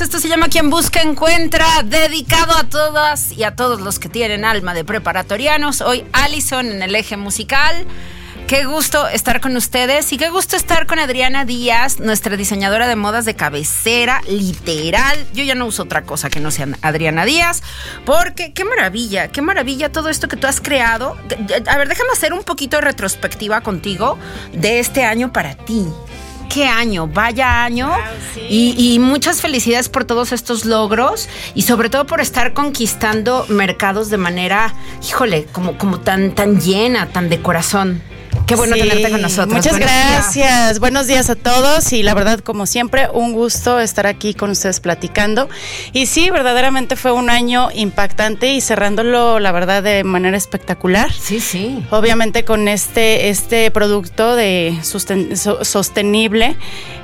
Esto se llama Quien Busca Encuentra, dedicado a todas y a todos los que tienen alma de preparatorianos. Hoy Allison en el eje musical. Qué gusto estar con ustedes y qué gusto estar con Adriana Díaz, nuestra diseñadora de modas de cabecera, literal. Yo ya no uso otra cosa que no sea Adriana Díaz, porque qué maravilla, qué maravilla todo esto que tú has creado. A ver, déjame hacer un poquito de retrospectiva contigo de este año para ti qué año, vaya año. y, muchas felicidades por todos estos logros y sobre todo por estar conquistando mercados de manera, híjole, como, como tan, tan llena, tan de corazón. Qué bueno tenerte con nosotros. Muchas gracias. Buenos días a todos y la verdad, como siempre, un gusto estar aquí con ustedes platicando. Y sí, verdaderamente fue un año impactante y cerrándolo, la verdad, de manera espectacular. Sí, sí. Obviamente con este, este producto de sostenible.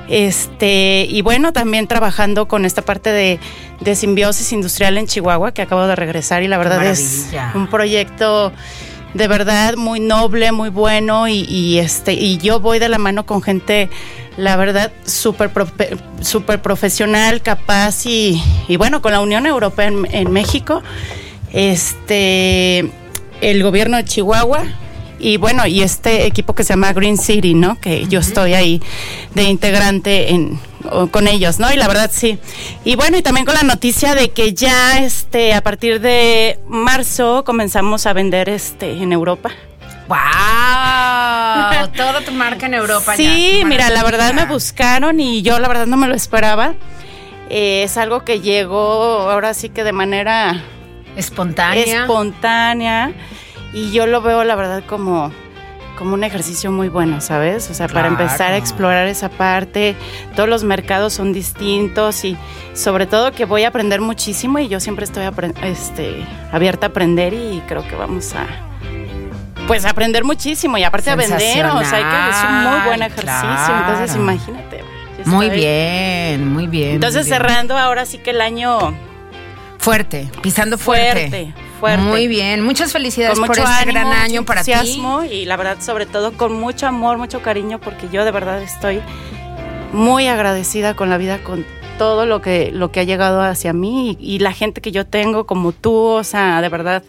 Este, y bueno, también trabajando con esta parte de, de simbiosis industrial en Chihuahua, que acabo de regresar y la verdad es un proyecto de verdad muy noble, muy bueno y, este y yo voy de la mano con gente la verdad súper super profesional, capaz y, y, bueno, con la Unión Europea en, México, este el gobierno de Chihuahua y bueno, y este equipo que se llama Green City, ¿no? Que yo estoy ahí de integrante en con ellos, ¿no? Y la verdad sí. Y bueno, y también con la noticia de que ya este a partir de marzo comenzamos a vender este en Europa. ¡Wow! Toda tu marca en Europa. Sí, mira, la verdad me buscaron y yo la verdad no me lo esperaba. Eh, es algo que llegó ahora sí que de manera espontánea. Espontánea. Y yo lo veo la verdad como como un ejercicio muy bueno, ¿sabes? O sea, para empezar a explorar esa parte, todos los mercados son distintos y sobre todo que voy a aprender muchísimo y yo siempre estoy este, abierta a aprender y creo que vamos a pues aprender muchísimo y aparte a vender, o sea, que es un muy buen ejercicio, entonces imagínate. Muy bien, muy bien. Entonces cerrando ahora sí que el año fuerte, pisando fuerte. fuerte muy bien, muchas felicidades por este gran año para ti. Y la verdad, sobre todo con mucho amor, mucho cariño, porque yo de verdad estoy muy agradecida con la vida, con todo lo que, lo que ha llegado hacia mí y, y la gente que yo tengo como tú, o sea, de verdad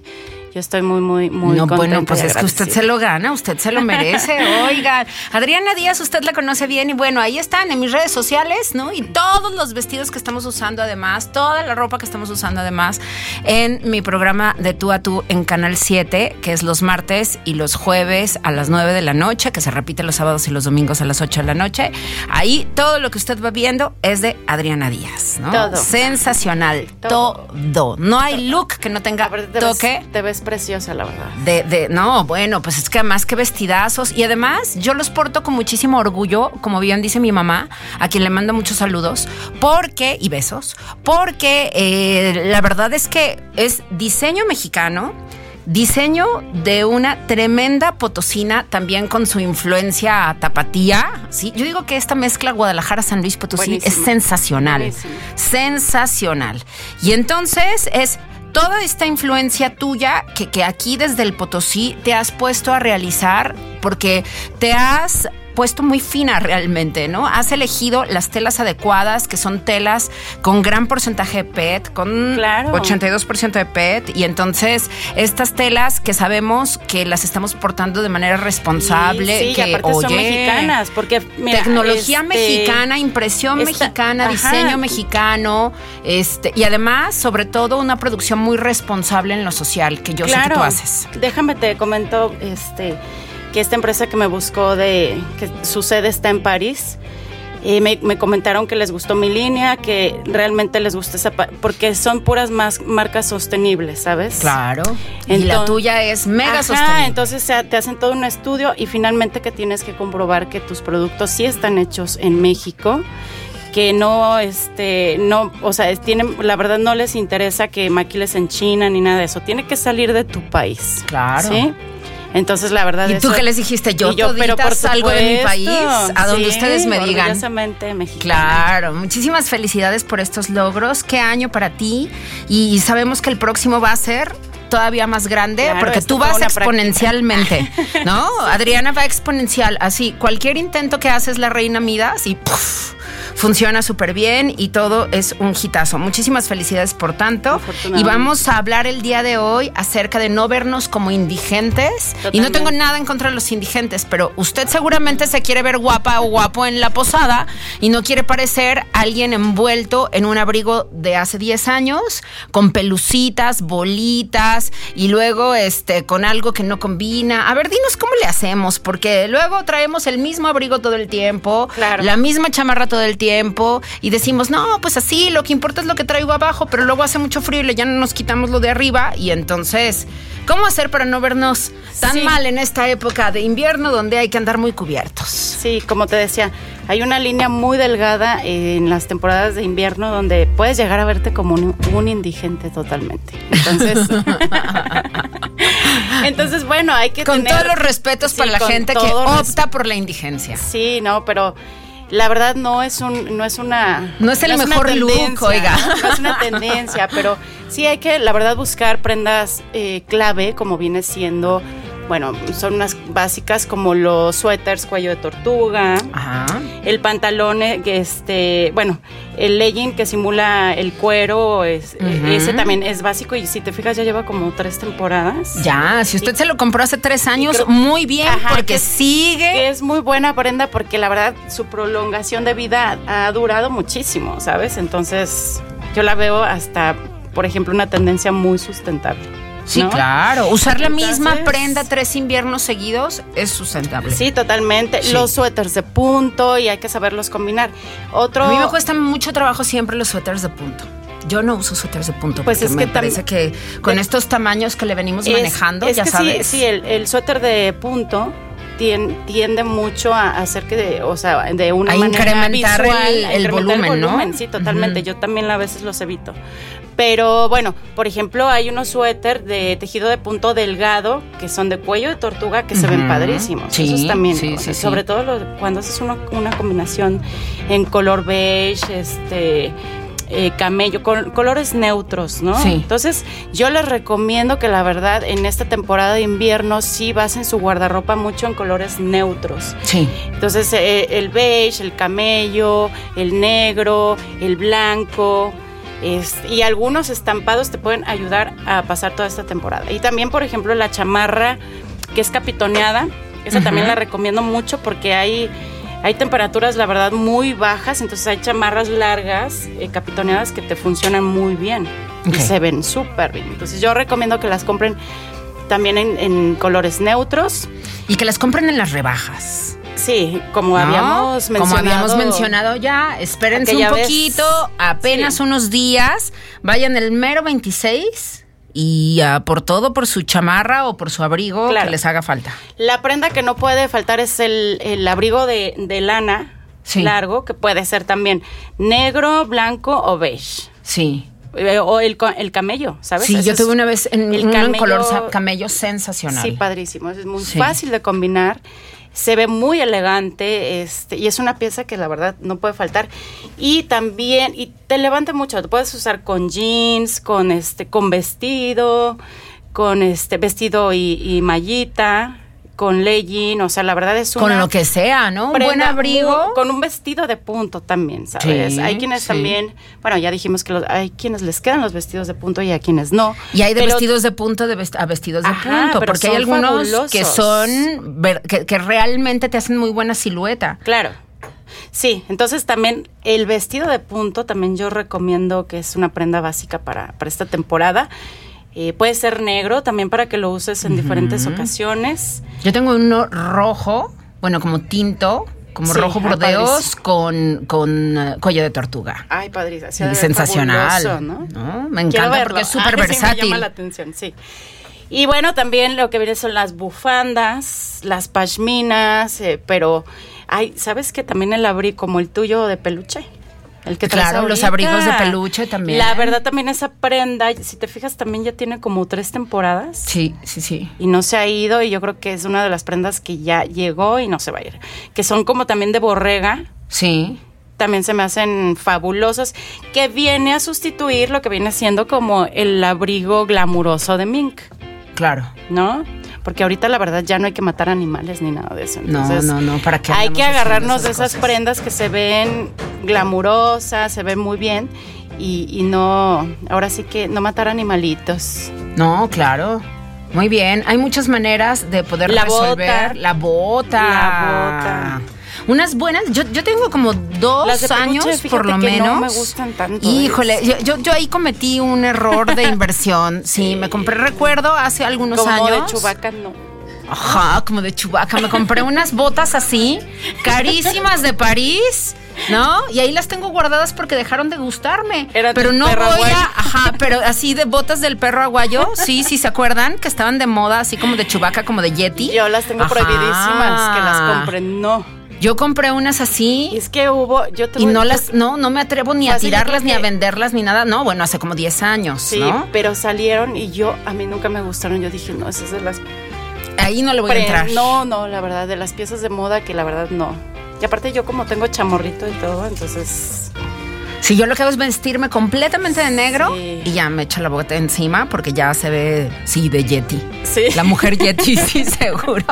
yo estoy muy, muy, muy no, Bueno, pues es que usted se lo gana, usted se lo merece. Oiga, Adriana Díaz, usted la conoce bien y bueno, ahí están en mis redes sociales, ¿no? Y todos los vestidos que estamos usando además, toda la ropa que estamos usando además en mi programa de tú a tú en Canal 7, que es los martes y los jueves a las 9 de la noche, que se repite los sábados y los domingos a las 8 de la noche. Ahí todo lo que usted va viendo es de Adriana Díaz, ¿no? Todo. Sensacional. Todo. No hay look que no tenga toque. te ves preciosa, la verdad. De, de, no, bueno, pues es que además que vestidazos. Y además, yo los porto con muchísimo orgullo, como bien dice mi mamá, a quien le mando muchos saludos, porque, y besos, porque eh, la verdad es que es diseño mexicano. Diseño de una tremenda potosina, también con su influencia tapatía. ¿sí? Yo digo que esta mezcla Guadalajara-San Luis Potosí es sensacional. Sensacional. Y entonces es toda esta influencia tuya que, que aquí desde el Potosí te has puesto a realizar porque te has puesto muy fina realmente, ¿no? Has elegido las telas adecuadas, que son telas con gran porcentaje de PET, con 82% de PET, y entonces estas telas que sabemos que las estamos portando de manera responsable, sí, que aparte son mexicanas, porque tecnología este, mexicana, impresión mexicana, diseño mexicano, este, y además, sobre todo, una producción muy responsable en lo social, que yo sé que tú haces. Déjame te comento, este que esta empresa que me buscó de que su sede está en París. Y me, comentaron que les gustó mi línea, que realmente les gusta esa porque son puras más marcas sostenibles, ¿sabes? Claro. y la tuya es mega sostenible. Entonces te hacen todo un estudio y finalmente que tienes que comprobar que tus productos sí están hechos en México que no, este, no, o sea, tienen, la verdad no les interesa que maquiles en China ni nada de eso. Tiene que salir de tu país. Claro. ¿sí? Entonces, la verdad ¿Y tú qué les dijiste? Yo, yo pero por salgo de mi país, a donde ustedes me digan. Mexicana. Claro, muchísimas felicidades por estos logros. Qué año para ti. Y sabemos que el próximo va a ser todavía más grande porque tú vas exponencialmente, ¿no? Adriana va exponencial, así cualquier intento que haces la reina Midas y funciona súper bien y todo es un hitazo. Muchísimas felicidades por tanto. Y vamos a hablar el día de hoy acerca de no vernos como indigentes. Y no tengo nada en contra de los indigentes, pero usted seguramente se quiere ver guapa o guapo en la posada y no quiere parecer alguien envuelto en un abrigo de hace 10 años, con pelucitas, bolitas y luego este con algo que no combina. A ver, dinos cómo le hacemos, porque luego traemos el mismo abrigo todo el tiempo, la misma chamarra todo el tiempo tiempo y decimos, no, pues así, lo que importa es lo que traigo abajo, pero luego hace mucho frío y ya no nos quitamos lo de arriba y entonces, ¿cómo hacer para no vernos tan Sí. mal en esta época de invierno donde hay que andar muy cubiertos? Sí, como te decía, hay una línea muy delgada en las temporadas de invierno donde puedes llegar a verte como un, un indigente totalmente. Entonces, entonces bueno, hay que Con tener- todos los respetos Sí, para la gente que todo opta por la indigencia. Sí, no, pero la verdad no es un, no es una, No es el mejor look, oiga. ¿no? No es una tendencia, pero sí hay que, la verdad, buscar prendas eh, clave, como viene siendo, bueno, son unas básicas como los suéteres cuello de tortuga, Ajá. el pantalón, eh, este, bueno, el legging que simula el cuero, es, eh, ese también es básico y si te fijas ya lleva como tres temporadas. Ya, si usted se lo compró hace tres años, creo- muy bien, Ajá, porque que- sigue. Que es muy buena prenda porque la verdad su prolongación de vida ha durado muchísimo, ¿sabes? Entonces yo la veo hasta, por ejemplo, una tendencia muy sustentable. Sí, ¿no? claro. Usar la misma prenda tres inviernos seguidos es sustentable. Sí, totalmente. Sí. Los suéteres de punto y hay que saberlos combinar. Otro... A mí me cuesta mucho trabajo siempre los suéteres de punto. Yo no uso suéteres de punto Pues porque es me que tam- parece que con de- estos tamaños que le venimos es- manejando, es ya que sabes. Sí, sí, el, el suéter de punto tien- tiende mucho a hacer que, de, o sea, de una A manera incrementar visual, el- a el incrementar volumen, ¿no? Sí, totalmente. Yo también a veces los evito. Pero bueno, por ejemplo, hay unos suéter de tejido de punto delgado que son de cuello de tortuga que se ven padrísimos. Sí, Esos también, sí, sí, sobre todo lo- cuando haces uno- una combinación en color beige, este eh, camello, con colores neutros, ¿no? Sí. Entonces, yo les recomiendo que la verdad en esta temporada de invierno sí basen su guardarropa mucho en colores neutros. Sí. Entonces, eh, el beige, el camello, el negro, el blanco. Es- y algunos estampados te pueden ayudar a pasar toda esta temporada. Y también, por ejemplo, la chamarra que es capitoneada, esa también la recomiendo mucho porque hay, hay temperaturas, la verdad, muy bajas. Entonces, hay chamarras largas, eh, capitoneadas, que te funcionan muy bien y se ven súper bien. Entonces, yo recomiendo que las compren también en, en colores neutros. Y que las compren en las rebajas. Sí, como ¿no? habíamos mencionado. Como habíamos mencionado ya, espérense un vez. poquito, apenas Sí. unos días, vayan el mero 26 y por todo, por su chamarra o por su abrigo Claro. que les haga falta. La prenda que no puede faltar es el, el abrigo de, de lana Sí. largo, que puede ser también negro, blanco o beige. Sí. Eh, o el, el camello, ¿sabes? Sí, yo tuve una vez en, el uno en camello- color camello sensacional. Sí, padrísimo. Es muy Sí. fácil de combinar. Se ve muy elegante este, y es una pieza que la verdad no puede faltar. Y también, y te levanta mucho, te puedes usar con jeans, con este, con vestido, con este vestido y, y mallita, con legging, o sea, la verdad es una Con lo que sea, ¿no? Un buen abrigo. con un vestido de punto también, ¿sabes? Sí, hay quienes sí. también, bueno, ya dijimos que los- hay quienes les quedan los vestidos de punto y a quienes no. Y hay de Pero vestidos de punto de vest- a vestidos de Ajá, punto, porque hay algunos que son, que realmente te hacen muy buena silueta. Claro. Sí, entonces también el vestido de punto también yo recomiendo que es una prenda básica para, para esta temporada. Eh, puede ser negro también para que lo uses en diferentes ocasiones. Yo tengo uno rojo, bueno, como tinto, como Sí, rojo burdeos padrísimo. con, con eh, cuello de tortuga. Ay, padrísimo. sí, Y sensacional, fabuloso, ¿no? ¿no? Me encanta verlo. porque es súper Ay, sí, me versátil. llama la atención, sí. Y bueno, también lo que viene son las bufandas, las pashminas, eh, pero hay, ¿sabes que también el abrigo como el tuyo de peluche? El que Claro, los abrigos de peluche también. La verdad también esa prenda, si te fijas, también ya tiene como tres temporadas. Sí, sí, sí. Y no se ha ido y yo creo que es una de las prendas que ya llegó y no se va a ir. Que son como también de borrega, Sí. también se me hacen fabulosas, que viene a sustituir lo que viene siendo como el abrigo glamuroso de Mink, Claro. ¿no? Porque ahorita la verdad ya no hay que matar animales ni nada de eso. No, Entonces, no, no, ¿para qué Hay que agarrarnos de esas prendas que se ven glamurosas, se ven muy bien y, y no, ahora sí que no matar animalitos. No, claro. Muy bien. Hay muchas maneras de poder La resolver. bota. La bota. La bota. Unas buenas. Yo, yo tengo como dos Las de peluche, años, por lo que menos. no me gustan tanto, Híjole, ¿ves? yo, yo, yo ahí cometí un error de inversión. Sí, me compré, recuerdo, hace algunos Como años. de chubaca, no. Ajá, como de chubaca. Me compré unas botas así, carísimas de París. ¿No? Y ahí las tengo guardadas porque dejaron de gustarme. Era pero no perro voy aguayo. a. Ajá, pero así de botas del perro aguayo. Sí, sí, ¿se acuerdan? Que estaban de moda, así como de chubaca, como de Yeti. Yo las tengo Ajá. prohibidísimas, que las compren. No. Yo compré unas Y así. es que hubo, yo te Y no las, no, no me atrevo ni a tirarlas, ni a venderlas, ni nada. No, bueno, hace como 10 años, Sí, ¿no? pero salieron y yo, a mí nunca me gustaron. Yo dije, no, esas de las Ahí no le voy a entrar. No, no, la verdad, de las piezas de moda que la verdad no. Y aparte yo como tengo chamorrito y todo, entonces... Si yo lo que hago es vestirme completamente de negro Sí. y ya me echo la bota encima porque ya se ve, sí, de Yeti. Sí. La mujer Yeti, sí, seguro.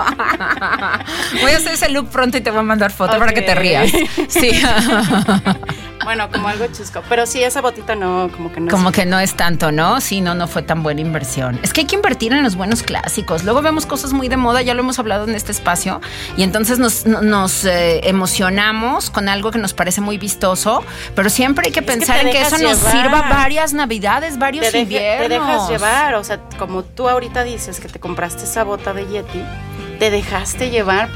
Voy a hacer ese look pronto y te voy a mandar foto para que te rías. Sí. Bueno, como algo chusco. Pero sí, esa botita no, como que no Como es- que no es tanto, ¿no? Sí, no, no fue tan buena inversión. Es que hay que invertir en los buenos clásicos. Luego vemos cosas muy de moda, ya lo hemos hablado en este espacio, y entonces nos, no- nos eh, emocionamos con algo que nos parece muy vistoso, pero siempre hay que pensar en que eso nos llevar. sirva varias navidades, varios te, inviernos. te dejas llevar, o sea, como tú ahorita dices que te compraste esa bota de Yeti, te dejaste llevar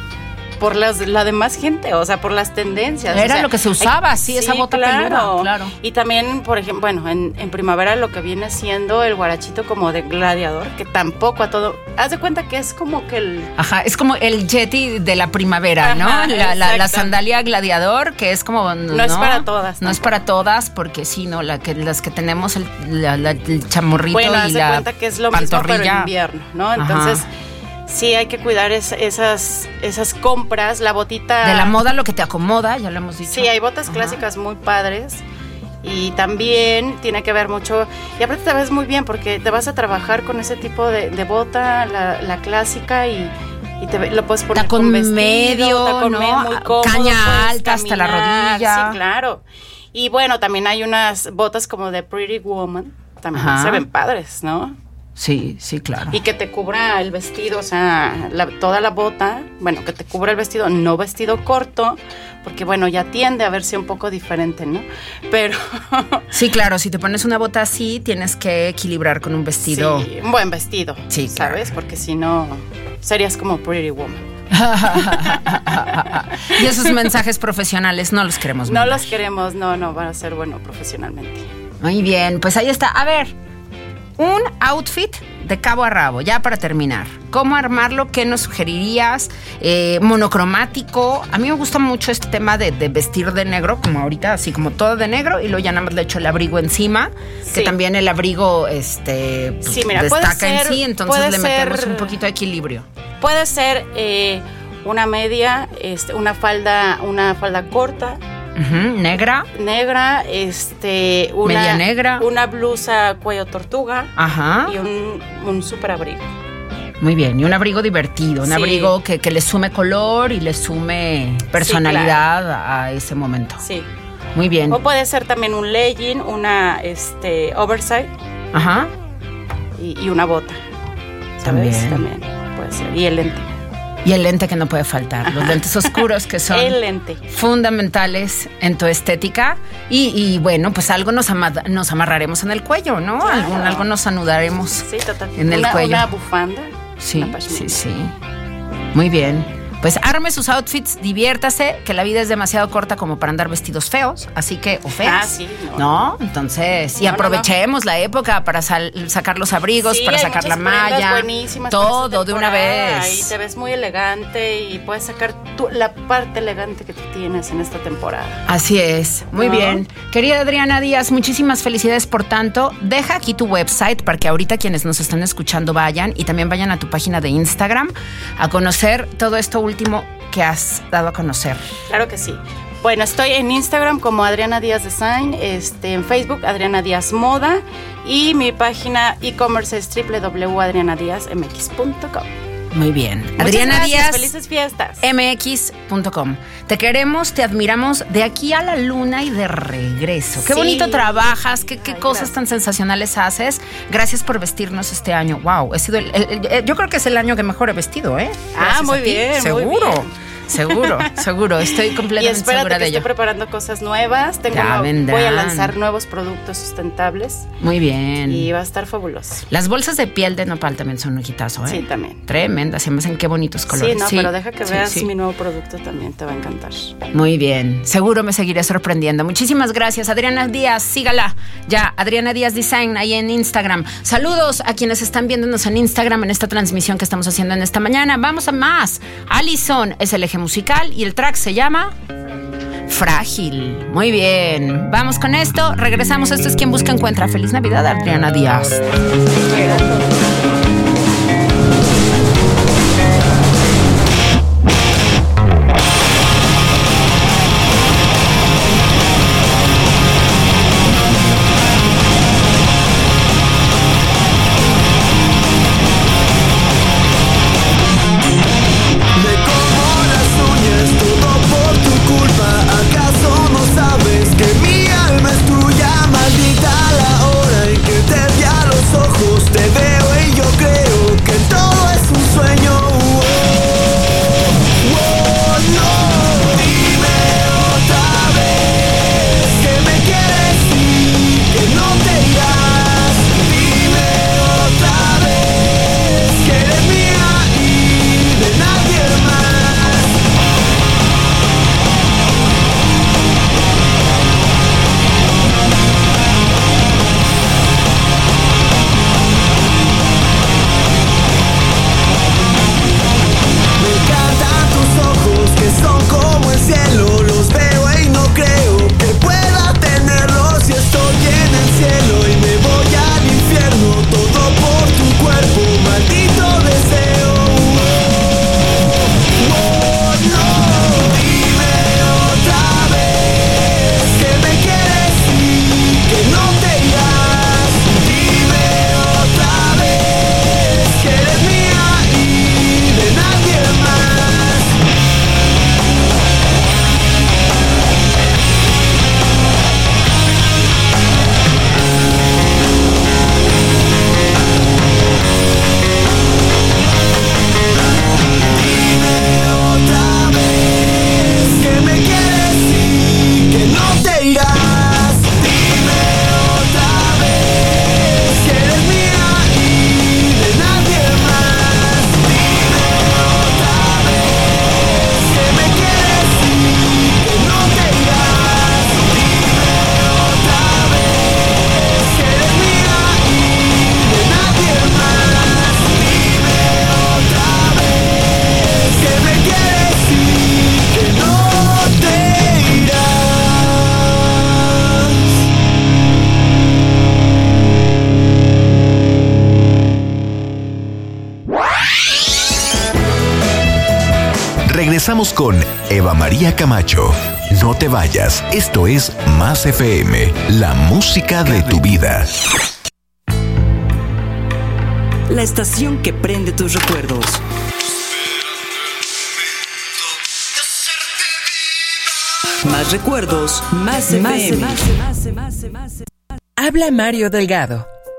por las, la demás gente, o sea, por las tendencias. Era o sea, lo que se usaba, sí, esa bota peluda, claro. Y también, por ejemplo, bueno, en, en primavera lo que viene siendo el guarachito como de gladiador, que tampoco a todo... Haz de cuenta que es como que el... Ajá, es como el Yeti de la primavera, ¿no? La, la- sandalia gladiador, que es como. No, es para todas, No es para todas, porque sí, ¿no? La que, las que tenemos el, la- la- el chamorrito Bueno, haz y de la. cuenta que es lo mismo, pero invierno, ¿no? Ajá. Sí, hay que cuidar es- esas, esas compras, la botita... De la moda lo que te acomoda, ya lo hemos dicho. Sí, hay botas Ajá. clásicas muy padres y también tiene que ver mucho, y aparte te ves muy bien porque te vas a trabajar con ese tipo de, de bota, la, la clásica y, y te lo puedes poner Tacón con vestido, medio, tacón ¿no? medio, muy cómodo, Caña alta hasta la rodilla. Sí, claro. Y bueno, también hay unas botas como de Pretty Woman, también Ajá. se ven padres, ¿no? Sí, sí, claro. Y que te cubra el vestido, o sea, la- toda la bota, bueno, que te cubra el vestido, no vestido corto, porque bueno, ya tiende a verse un poco diferente, ¿no? Pero Sí, claro, si te pones una bota así, tienes que equilibrar con un vestido. sí, un buen vestido, Sí, claro. ¿sabes? Porque si no, serías como Pretty Woman. y esos mensajes profesionales no los queremos No los queremos, no, no, van a ser bueno profesionalmente. Muy bien, pues ahí está. A ver, un outfit de cabo a rabo, ya para terminar. ¿Cómo armarlo? ¿Qué nos sugerirías? Eh, monocromático. A mí me gusta mucho este tema de, de vestir de negro, como ahorita, así como todo de negro, y luego ya nada más le echo el abrigo encima, que también el abrigo este, pues, Sí, mira, puede destaca en ser- sí, entonces le metemos ser- un poquito de equilibrio. Puede ser eh, una media, este, una falda, una falda corta, Negra. negra, este, una, Media negra. una blusa cuello tortuga Ajá. y un, un super abrigo. Muy bien, y un abrigo divertido, un Sí. abrigo que, que le sume color y le sume personalidad a ese momento. Sí. Muy bien. O puede ser también un legging, una este, oversight Ajá. y, y una bota. ¿Sabes? También. También puede ser. Y el lente. Y el lente que no puede faltar, los lentes oscuros que son El lente. fundamentales en tu estética. Y, y, bueno, pues algo nos, ama- nos amarraremos en el cuello, ¿no? Claro. Algún, algo nos anudaremos. Sí, total. En el una, cuello. Una bufanda. Sí, una sí, sí. Muy bien. Pues arme sus outfits, diviértase, que la vida es demasiado corta como para andar vestidos feos, así que, o feas. Ah, sí, no. No, entonces, y No, no, aprovechemos la época para sal- sacar los abrigos, Sí, para sacar la malla. Todo de una temporada, Y vez. te ves muy elegante y puedes sacar tu- la parte elegante que tú tienes en esta temporada. Así es, muy bien. Querida Adriana Díaz, muchísimas felicidades por tanto. Deja aquí tu website para que ahorita quienes nos están escuchando vayan y también vayan a tu página de Instagram a conocer todo esto último que has dado a conocer. Claro que sí. Bueno, estoy en Instagram como Adriana Díaz Design, este, en Facebook Adriana Díaz Moda y mi página e-commerce es www.adrianadiazmx.com. Muy bien. Muchas Adriana gracias, Díaz. felices fiestas. mx.com. Te queremos, te admiramos de aquí a la luna y de regreso. Qué Sí. bonito trabajas, qué, qué Ay, cosas gracias. tan sensacionales haces. Gracias por vestirnos este año. Wow, he sido el- el- el- yo creo que es el año que mejor he vestido, ¿eh? Ah, muy bien, muy Seguro. bien. Seguro, seguro. Estoy completamente y espérate segura que de ello. Estoy preparando cosas nuevas. Tengo voy a lanzar nuevos productos sustentables Muy bien. y va a estar fabuloso. Las bolsas de piel de nopal también son un hitazo, ¿eh? Sí, también. Tremendas, se me hacen qué bonitos colores. Sí, no, pero deja que sí, veas sí. mi nuevo producto también, te va a encantar. Muy bien, seguro me seguiré sorprendiendo. Muchísimas gracias, Adriana Díaz, sígala ya, Adriana Díaz Design ahí en Instagram. Saludos a quienes están viéndonos en Instagram en esta transmisión que estamos haciendo en esta mañana. Vamos a más. Allison es el musical y el track se llama Frágil. Muy bien, vamos con esto. Regresamos. Esto es quien busca encuentra. Feliz Navidad, Adriana Díaz. Regresamos con Eva María Camacho. No te vayas, esto es Más FM, la música de tu vida. La estación que prende tus recuerdos. Más recuerdos, más FM. Habla Mario Delgado.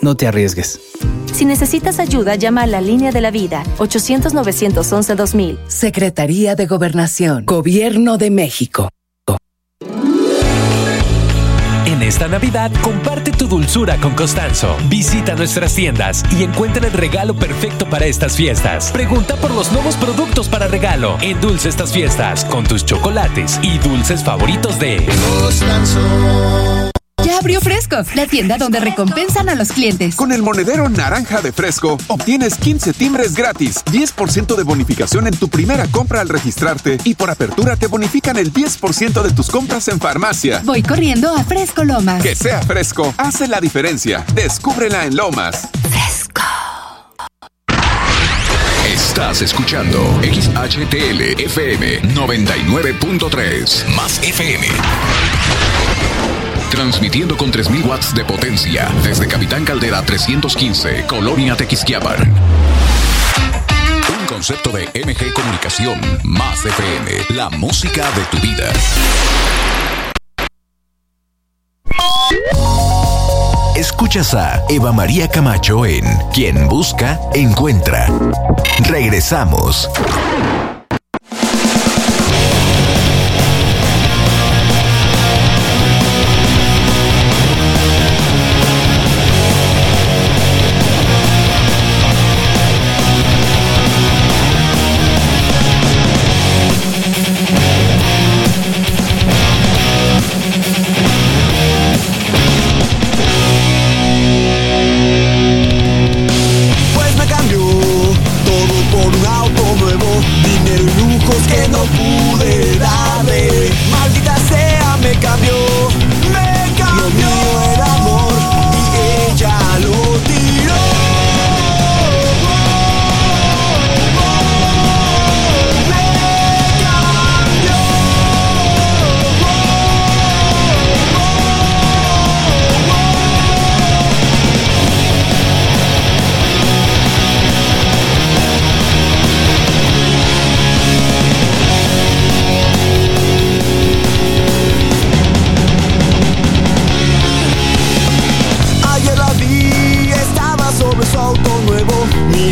No te arriesgues. Si necesitas ayuda, llama a la línea de la vida 800-911-2000. Secretaría de Gobernación. Gobierno de México. En esta Navidad, comparte tu dulzura con Costanzo. Visita nuestras tiendas y encuentra el regalo perfecto para estas fiestas. Pregunta por los nuevos productos para regalo. Endulce estas fiestas con tus chocolates y dulces favoritos de Costanzo. Ya abrió Fresco, la tienda donde recompensan a los clientes. Con el monedero naranja de Fresco, obtienes 15 timbres gratis, 10% de bonificación en tu primera compra al registrarte y por apertura te bonifican el 10% de tus compras en farmacia. Voy corriendo a Fresco Lomas. Que sea fresco, hace la diferencia. Descúbrela en Lomas. Fresco. Estás escuchando XHTL FM 99.3 más FM. Transmitiendo con 3000 watts de potencia desde Capitán Caldera 315, Colonia Tequisquiapan. Un concepto de MG Comunicación más FM, la música de tu vida. Escuchas a Eva María Camacho en Quien Busca, Encuentra. Regresamos.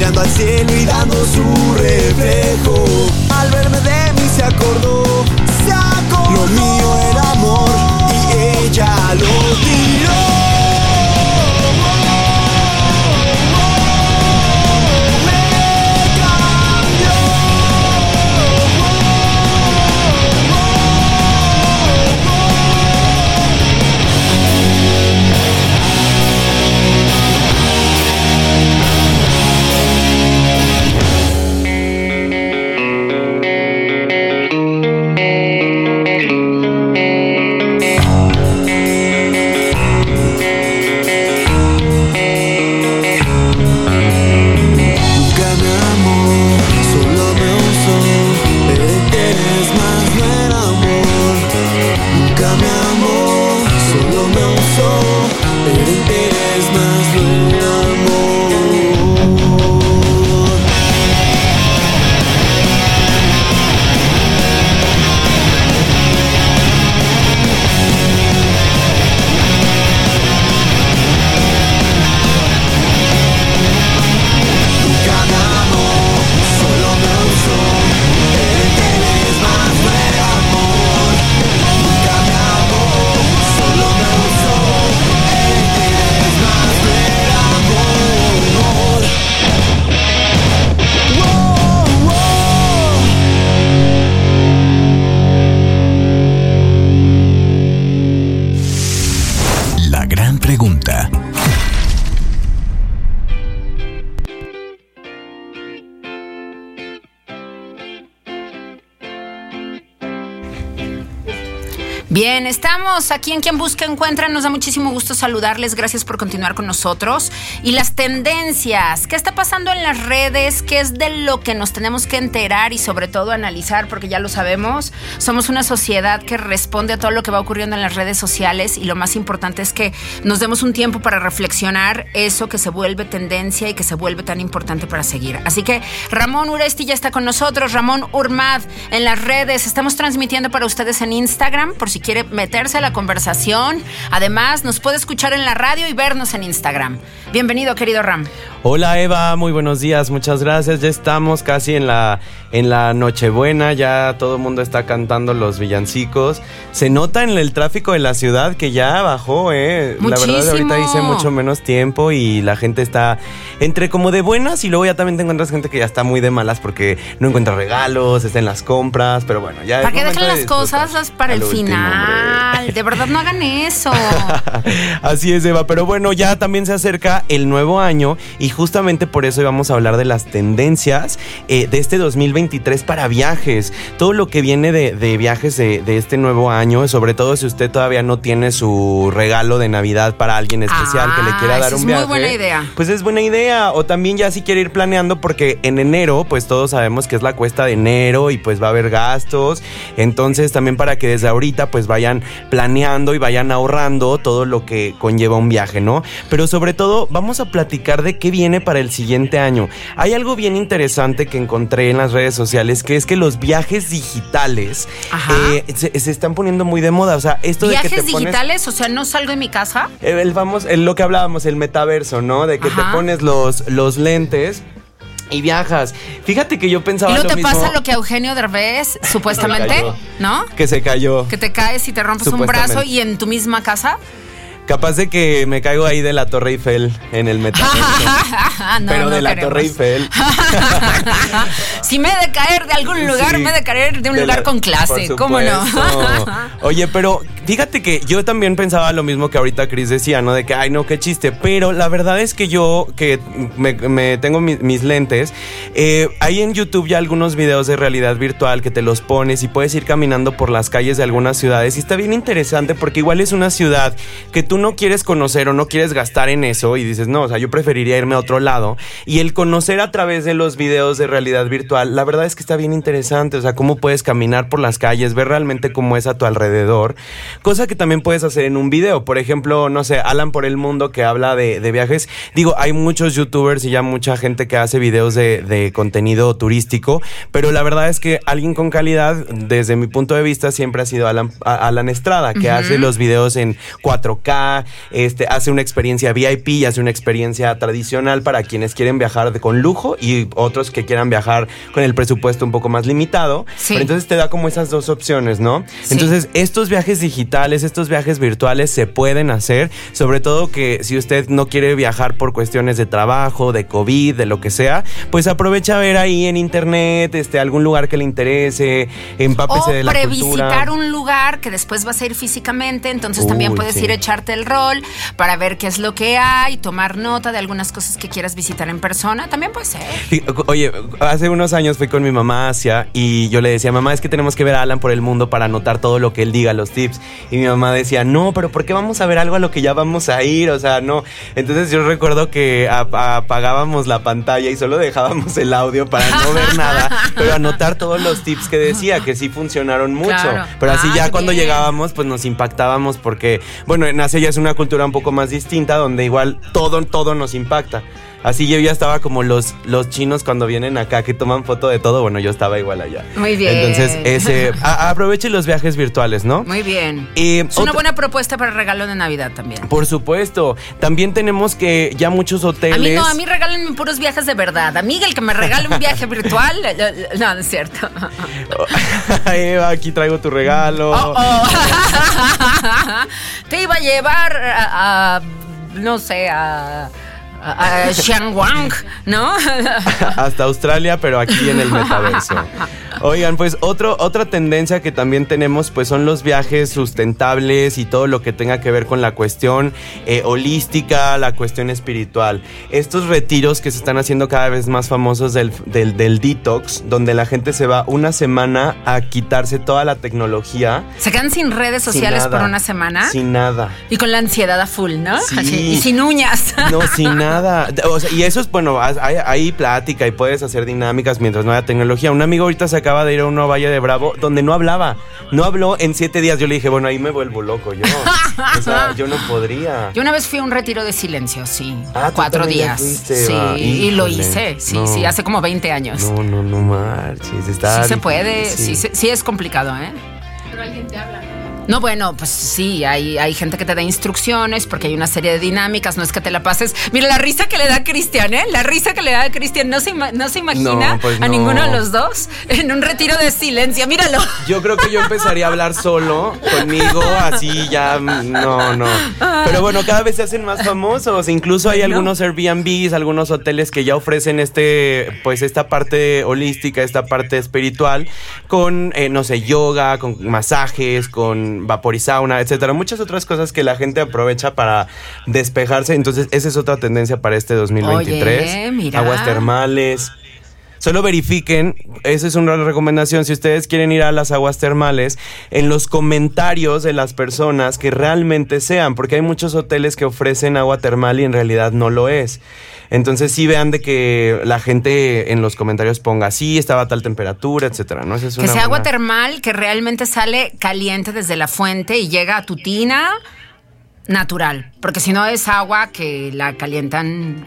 Mirando al cielo y dando su reflejo. Bien, estamos aquí en Quien Busca Encuentra. Nos da muchísimo gusto saludarles. Gracias por continuar con nosotros. Y las tendencias. ¿Qué está pasando en las redes? ¿Qué es de lo que nos tenemos que enterar y sobre todo analizar? Porque ya lo sabemos. Somos una sociedad que responde a todo lo que va ocurriendo en las redes sociales. Y lo más importante es que nos demos un tiempo para reflexionar eso que se vuelve tendencia y que se vuelve tan importante para seguir. Así que Ramón Uresti ya está con nosotros. Ramón Urmad en las redes. Estamos transmitiendo para ustedes en Instagram por si quiere meterse a la conversación. Además, nos puede escuchar en la radio y vernos en Instagram. Bienvenido, querido Ram. Hola Eva, muy buenos días, muchas gracias. Ya estamos casi en la, en la Nochebuena, ya todo el mundo está cantando los villancicos. Se nota en el tráfico de la ciudad que ya bajó, ¿eh? La verdad, ahorita Muchísimo. hice mucho menos tiempo y la gente está entre como de buenas y luego ya también te encuentras gente que ya está muy de malas porque no encuentra regalos, está en las compras, pero bueno, ya. ¿Para qué dejan de las cosas para el último, final? de verdad no hagan eso. Así es, Eva. Pero bueno, ya también se acerca el nuevo año y justamente por eso íbamos a hablar de las tendencias eh, de este 2023 para viajes. Todo lo que viene de, de viajes de, de este nuevo año, sobre todo si usted todavía no tiene su regalo de Navidad para alguien especial que le quiera Ah, dar esa un es viaje. muy buena idea. Pues es buena idea. O también ya si quiere ir planeando, porque en enero, pues todos sabemos que es la cuesta de enero y pues va a haber gastos. Entonces también para que desde ahorita pues vayan planeando y vayan ahorrando todo lo que conlleva un viaje, ¿no? Pero sobre todo vamos a platicar de qué viene para el siguiente año. Hay algo bien interesante que encontré en las redes sociales, que es que los viajes digitales eh, se, se están poniendo muy de moda. O sea, esto de que Viajes te pones... digitales, o sea, no salgo de mi casa. Eh, El vamos, el- lo que hablábamos, el metaverso, ¿no? De que te pones los, los lentes y viajas. Fíjate que yo pensaba Y no lo te mismo. pasa lo que a Eugenio Derbez, supuestamente. ¿no? Que se cayó. Que te caes y te rompes un brazo y en tu misma casa. Capaz de que me caigo ahí de la Torre Eiffel en el metaverso. No, pero no de la queremos. Torre Eiffel. si me he de caer de algún lugar, Sí. me he de caer de un De lugar la- con clase. por ¿Cómo no? Oye, pero fíjate que yo también pensaba lo mismo que ahorita Chris decía, ¿no? De que, ay, no, qué chiste. Pero la verdad es que yo, que me, me tengo mi- mis lentes, eh, hay en YouTube ya algunos videos de realidad virtual que te los pones y puedes ir caminando por las calles de algunas ciudades. Y está bien interesante porque igual es una ciudad que tú no quieres conocer o no quieres gastar en eso y dices, no, o sea, yo preferiría irme a otro lado. Y el conocer a través de los videos de realidad virtual, la verdad es que está bien interesante. O sea, cómo puedes caminar por las calles, ver realmente cómo es a tu alrededor. Cosa que también puedes hacer en un video. Por ejemplo, no sé, Alan por el Mundo que habla de, de viajes. Digo, hay muchos youtubers y ya mucha gente que hace videos de, de contenido turístico. Pero la verdad es que alguien con calidad, desde mi punto de vista, siempre ha sido Alan, Alan Estrada, que hace los videos en 4K, este, hace una experiencia VIP y hace una experiencia tradicional para quienes quieren viajar de- con lujo y otros que quieran viajar con el presupuesto un poco más limitado. Sí. Pero entonces te da como esas dos opciones, ¿no? Sí. Entonces, estos viajes digitales, estos viajes virtuales se pueden hacer, sobre todo que si usted no quiere viajar por cuestiones de trabajo, de COVID, de lo que sea, pues aprovecha a ver ahí en internet este algún lugar que le interese, empápese O de la previsitar cultura. un lugar que después vas a ir físicamente, entonces también Uy, puedes sí. ir a echarte el rol para ver qué es lo que hay, tomar nota de algunas cosas que quieras visitar en persona, también puede ser. Oye, hace unos años fui con mi mamá a Asia y yo le decía, mamá, es que tenemos que ver a Alan por el mundo para anotar todo lo que él diga, los tips. Y mi mamá decía, no, pero ¿por qué vamos a ver algo a lo que ya vamos a ir? O sea, no. Entonces yo recuerdo que ap- apagábamos la pantalla y solo dejábamos el audio para no ver nada, pero anotar todos los tips que decía, que sí funcionaron mucho. Claro. Pero así Ah, ya cuando bien. llegábamos, pues nos impactábamos porque, bueno, en Asia ya es una cultura un poco más distinta donde igual todo, todo nos impacta. Así yo ya estaba como los, los chinos cuando vienen acá que toman foto de todo. Bueno, yo estaba igual allá. Muy bien. Entonces, ese, a- aproveche los viajes virtuales, ¿no? Muy bien. Y Es una buena propuesta para regalo de Navidad también. Por supuesto. También tenemos que ya muchos A hoteles. mí no, a mí regálenme puros viajes de verdad. A mí el que me regale un viaje virtual, no, no es cierto. Eva, aquí traigo tu regalo. Oh, oh. Te iba a llevar a, a- no sé, a, a, a Xiangwang, ¿no? hasta Australia, pero aquí en el metaverso. Oigan, pues otro, otra tendencia que también tenemos, pues son los viajes sustentables y todo lo que tenga que ver con la cuestión eh, holística, la cuestión espiritual. Estos retiros que se están haciendo cada vez más famosos del, del, del detox, donde la gente se va una semana a quitarse toda la tecnología. Se quedan sin redes sin sociales por una semana Sin nada. y con la ansiedad a full, ¿no? Sí. Así, y sin uñas. No, sin nada. O sea, y eso es, bueno, hay, hay plática y puedes hacer dinámicas mientras no haya tecnología. Un amigo ahorita se acaba de ir a uno Valle de Bravo donde no hablaba. No habló en siete días. Yo le dije, bueno, ahí me vuelvo loco yo. O sea, yo no podría. Yo una vez fui a un retiro de silencio, sí. Ah, cuatro días. fuiste, sí, va. y lo hice. Sí, no. sí, hace como 20 años. No, no, no marches. Está sí se puede, sí, se- sí es complicado, ¿eh? Pero alguien te habla. No, bueno, pues sí, hay, hay gente que te da instrucciones porque hay una serie de dinámicas, no es que te la pases. Mira la risa que le da a Cristian, ¿eh? La risa que le da a Cristian, no se, no se imagina No, pues a no. ninguno de los dos en un retiro de silencio, míralo. Yo creo que yo empezaría a hablar solo conmigo, así ya, mm, no, no. Pero bueno, cada vez se hacen más famosos. Incluso hay algunos Airbnbs, algunos hoteles que ya ofrecen este, pues esta parte holística, esta parte espiritual, con, eh, no sé, yoga, con masajes, con con vaporizauna, etcétera. Muchas otras cosas que la gente aprovecha para despejarse. Entonces, esa es otra tendencia para este 2023. Oye, mira. Aguas termales. Solo verifiquen, esa es una recomendación, si ustedes quieren ir a las aguas termales, en los comentarios de las personas que realmente sean, porque hay muchos hoteles que ofrecen agua termal y en realidad no lo es. Entonces sí vean de que la gente en los comentarios ponga, sí, estaba a tal temperatura, etcétera, ¿no? Esa es Que una sea agua termal que realmente sale caliente desde la fuente y llega a tu tina natural. Porque si no es agua que la calientan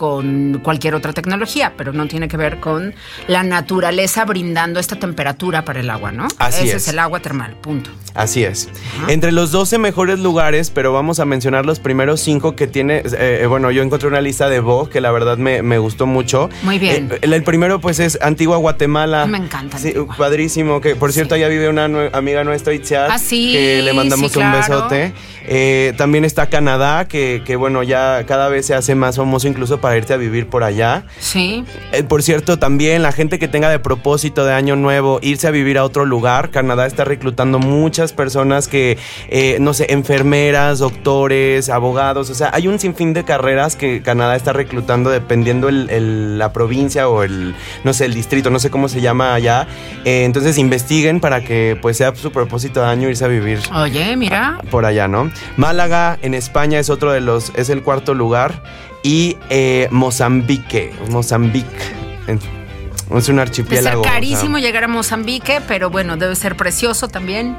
con cualquier otra tecnología, pero no tiene que ver con la naturaleza brindando esta temperatura para el agua, ¿no? Así Ese es. es el agua termal, punto. Así es. Entre los 12 mejores lugares, pero vamos a mencionar los primeros 5 que tiene. eh, eh, bueno, yo encontré una lista de Vogue que la verdad me, me gustó mucho. Muy bien. Eh, el, el primero, pues, es Antigua Guatemala. Me encanta Sí, padrísimo. Que por cierto, allá vive una nue- amiga nuestra, Itziar. Ah, sí, Que le mandamos sí, un besote. Eh, también está Canadá, que, que, bueno, ya cada vez se hace más famoso incluso para irte a vivir por allá. Sí. Eh, por cierto, también la gente que tenga de propósito de año nuevo irse a vivir a otro lugar, Canadá está reclutando muchas personas que, eh, no sé, enfermeras, doctores, abogados, o sea, hay un sinfín de carreras que Canadá está reclutando dependiendo el, el- la provincia o el, no sé, el distrito, no sé cómo se llama allá. Eh, entonces investiguen para que pues sea su propósito de año irse a vivir Oye, mira. por allá, ¿no? Málaga en España es otro de los, es el cuarto lugar. Y eh, Mozambique, Mozambique. Es un Debe ser archipiélago. o sea, carísimo llegar a Mozambique, pero bueno, debe ser precioso también.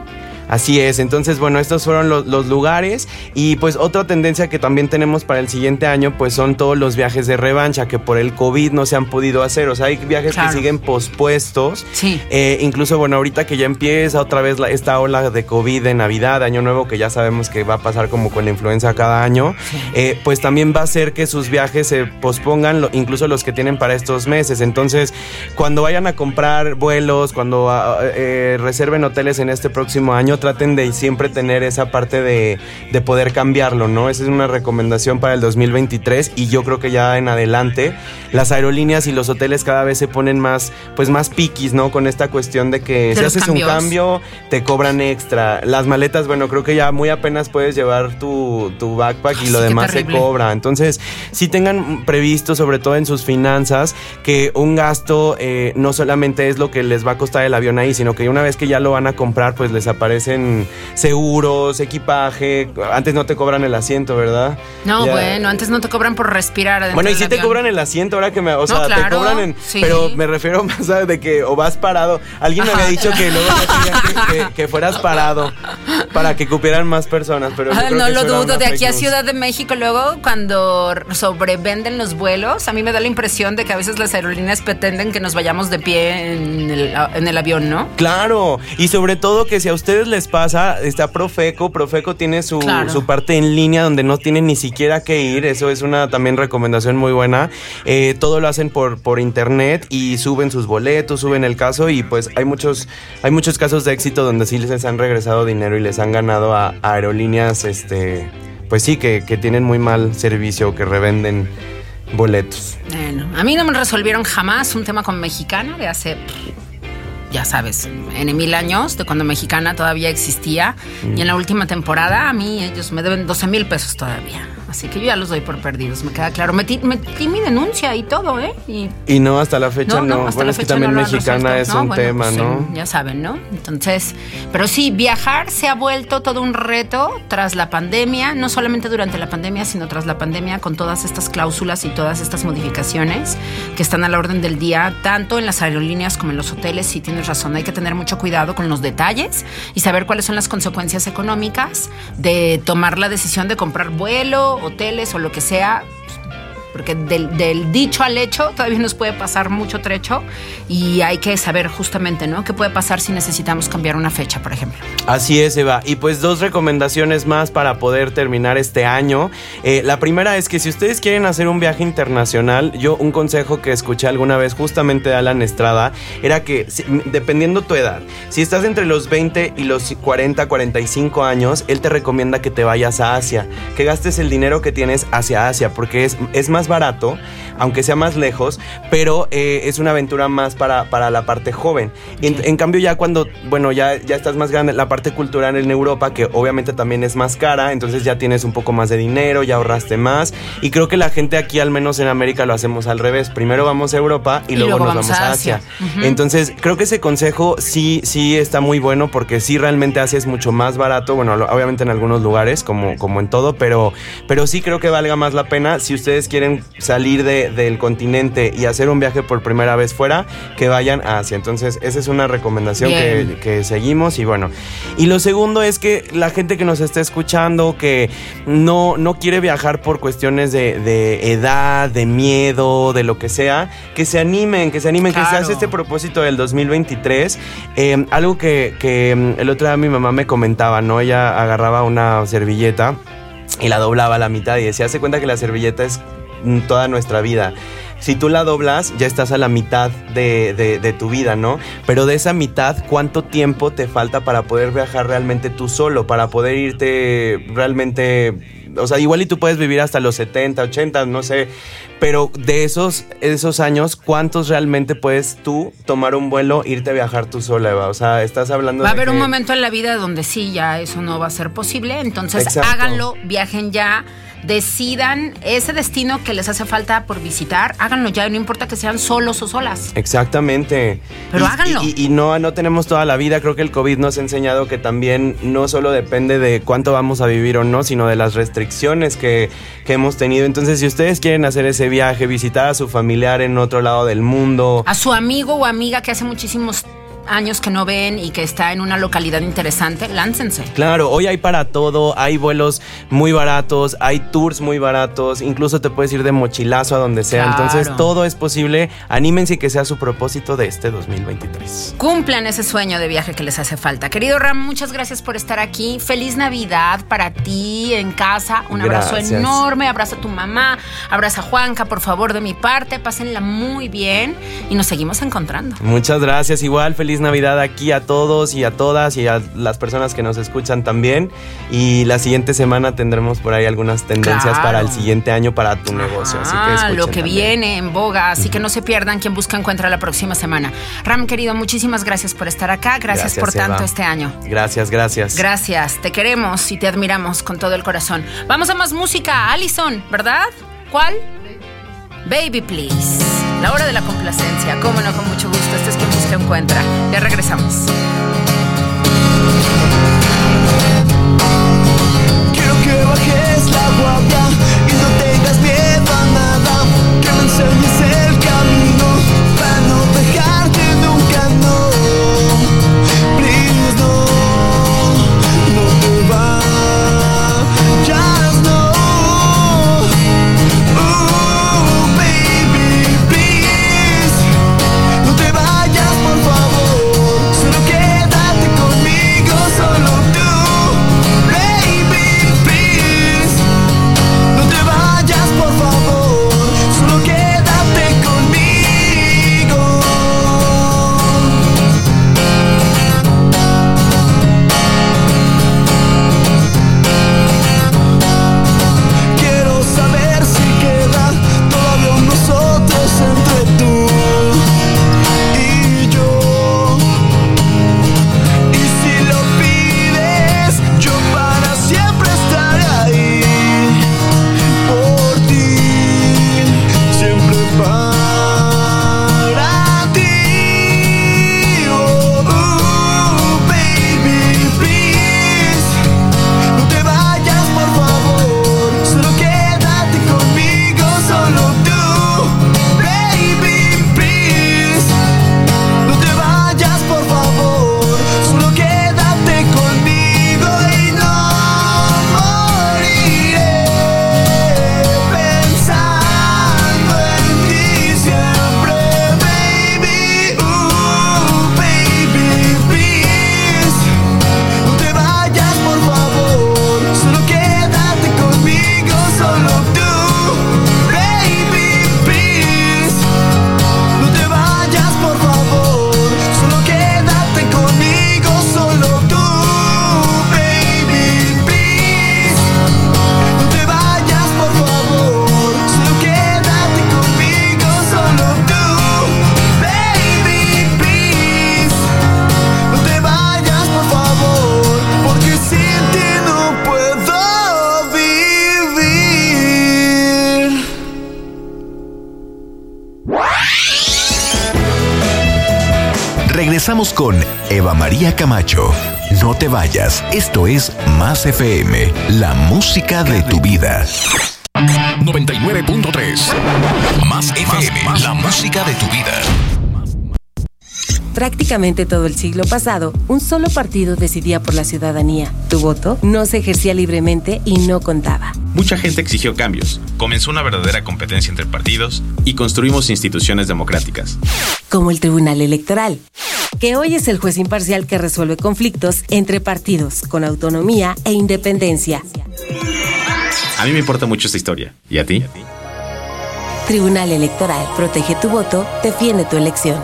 Así es, entonces bueno, estos fueron los, los lugares y pues otra tendencia que también tenemos para el siguiente año pues son todos los viajes de revancha que por el COVID no se han podido hacer, o sea, hay viajes Claro. que siguen pospuestos, Sí. Eh, incluso bueno, ahorita que ya empieza otra vez la- esta ola de COVID de Navidad, Año Nuevo, que ya sabemos que va a pasar como con la influenza cada año, eh, pues también va a hacer que sus viajes se pospongan, incluso los que tienen para estos meses, entonces cuando vayan a comprar vuelos, cuando ah, eh, reserven hoteles en este próximo año, traten de siempre tener esa parte de, de poder cambiarlo, ¿no? Esa es una recomendación para el 2023 y yo creo que ya en adelante las aerolíneas y los hoteles cada vez se ponen más, pues más piquis, ¿no? Con esta cuestión de que De si haces cambios. un cambio, te cobran extra. Las maletas, bueno, creo que ya muy apenas puedes llevar tu, tu backpack y Ay, lo sí, demás se cobra. Entonces, sí tengan previsto, sobre todo en sus finanzas, que un gasto eh, no solamente es lo que les va a costar el avión ahí, sino que una vez que ya lo van a comprar, pues les aparecen seguros, equipaje. Antes no te cobran el asiento, ¿verdad? No, Ya- bueno, antes no te cobran por respirar. bueno, y sí te avión. cobran el asiento ahora que me. O No, sea, te cobran en. sí. Pero me refiero más a de que o vas parado. Alguien me había dicho que luego querían que, que- que fueras parado para que cupieran más personas. Pero yo Ah, creo no que lo dudo. De aquí a. Ciudad de México, luego, cuando sobrevenden los vuelos, a mí me da la impresión de que a veces las aerolíneas pretenden que nos vayamos de pie en el, en el avión, ¿no? Claro, y sobre todo que si a ustedes les pasa, está Profeco, Profeco tiene su, Claro. su parte en línea donde no tienen ni siquiera que ir, eso es una también recomendación muy buena. Eh, todo lo hacen por, por internet y suben sus boletos, suben el caso y pues hay muchos, hay muchos casos de éxito donde sí les han regresado dinero y les han ganado a, a aerolíneas, este, pues sí, que, que tienen muy mal servicio, que revenden boletos. Bueno, a mí no me resolvieron jamás un tema con Mexicana de hace, ya sabes, en mil años, de cuando Mexicana todavía existía. Y en la última temporada, a mí ellos me deben 12 mil pesos todavía. Así que yo ya los doy por perdidos, me queda claro. Metí, metí mi denuncia y todo, ¿eh? Y Y no, hasta la fecha no. hasta bueno, la es que también no mexicana es un bueno, tema, pues, ¿no? Ya saben, ¿no? Entonces, pero sí, viajar se ha vuelto todo un reto tras la pandemia, no solamente durante la pandemia, sino tras la pandemia con todas estas cláusulas y todas estas modificaciones que están a la orden del día, tanto en las aerolíneas como en los hoteles. Sí, tienes razón, hay que tener mucho cuidado con los detalles y saber cuáles son las consecuencias económicas de tomar la decisión de comprar vuelo, hoteles o lo que sea porque del, del dicho al hecho todavía nos puede pasar mucho trecho y hay que saber justamente, ¿no? ¿Qué puede pasar si necesitamos cambiar una fecha, por ejemplo? Así es, Eva. Y pues dos recomendaciones más para poder terminar este año. Eh, la primera es que si ustedes quieren hacer un viaje internacional, yo un consejo que escuché alguna vez justamente de Alan Estrada era que dependiendo tu edad, si estás entre los 20 y los 40, 45 años, él te recomienda que te vayas a Asia, que gastes el dinero que tienes hacia Asia, porque es, es más más barato aunque sea más lejos, pero eh, es una aventura más para, para la parte joven. En, en cambio ya cuando, bueno, ya, ya estás más grande, la parte cultural en Europa, que obviamente también es más cara, entonces ya tienes un poco más de dinero, ya ahorraste más, y creo que la gente aquí, al menos en América, lo hacemos al revés. Primero vamos a Europa y, luego, nos vamos a Asia. Ujú. Entonces, creo que ese consejo sí, sí está muy bueno porque sí realmente Asia es mucho más barato, bueno, obviamente en algunos lugares, como, como en todo, pero, pero sí creo que valga más la pena si ustedes quieren salir de- del continente y hacer un viaje por primera vez fuera, que vayan a Asia. Entonces, esa es una recomendación que, seguimos y bueno. Y lo segundo es que la gente que nos está escuchando, que no, no quiere viajar por cuestiones de, de edad, de miedo, de lo que sea, que se animen, que se animen, que se hace este propósito del 2023. Eh, algo que, que, mm, el otro día mi mamá me comentaba, ¿no? Ella agarraba una servilleta y la doblaba a la mitad y decía, hace cuenta que la servilleta es toda nuestra vida. Si tú la doblas, ya estás a la mitad de, de- de tu vida, ¿no? Pero de esa mitad, ¿cuánto tiempo te falta para poder viajar realmente tú solo? Para poder irte realmente... O sea, igual y tú puedes vivir hasta los 70, 80, no sé. Pero de esos, esos años, ¿cuántos realmente puedes tú tomar un vuelo, irte a viajar tú sola, Eva? O sea, estás hablando Va a de haber un momento en la vida donde sí, ya eso no va a ser posible. Entonces Exacto. háganlo, viajen ya, decidan ese destino que les hace falta por visitar, háganlo ya, no importa que sean solos o solas. Exactamente. Pero Y- háganlo. Y, y no, no tenemos toda la vida. Creo que el COVID nos ha enseñado que también no solo depende de cuánto vamos a vivir o no, sino de las restricciones que, que hemos tenido. Entonces, si ustedes quieren hacer ese viaje, visitar a su familiar en otro lado del mundo, A su amigo o amiga que hace muchísimos años que no ven y que está en una localidad interesante, láncense. Claro, hoy hay para todo, hay vuelos muy baratos, hay tours muy baratos, incluso te puedes ir de mochilazo a donde sea, Claro. entonces todo es posible, anímense y que sea su propósito de este 2023. Cumplan ese sueño de viaje que les hace falta. Querido Ram, muchas gracias por estar aquí. Feliz Navidad para ti en casa. Un abrazo enorme. Abraza a tu mamá. Abraza a Juanca, por favor, de mi parte. Pásenla muy bien y nos seguimos encontrando. Muchas gracias. Igual, feliz Navidad aquí a todos y a todas y a las personas que nos escuchan también. Y la siguiente semana tendremos por ahí algunas tendencias Claro. para el siguiente año para tu negocio. Así que lo que también. viene en boga, así que no se pierdan quien busca encuentra la próxima semana. Ram, querido, muchísimas gracias por estar acá, gracias, Gracias, por tanto Eva. este año. Gracias, gracias. Gracias, te queremos y te admiramos con todo el corazón. Vamos a más música, Allison, ¿verdad? ¿Cuál? Baby Please. La hora de la complacencia, cómo no, con mucho gusto. Este es quien busca encuentra. Ya regresamos. Quiero que bajes la guardia y no Camacho. No te vayas, esto es Más FM, la música de tu vida. 99.3 Más FM, la música de tu vida. Prácticamente todo el siglo pasado, un solo partido decidía por la ciudadanía. Tu voto no se ejercía libremente y no contaba. Mucha gente exigió cambios, comenzó una verdadera competencia entre partidos y construimos instituciones democráticas. Como el Tribunal Electoral, que hoy es el juez imparcial que resuelve conflictos entre partidos con autonomía e independencia. A mí me importa mucho esta historia. ¿Y a ti? Tribunal Electoral, protege tu voto, defiende tu elección.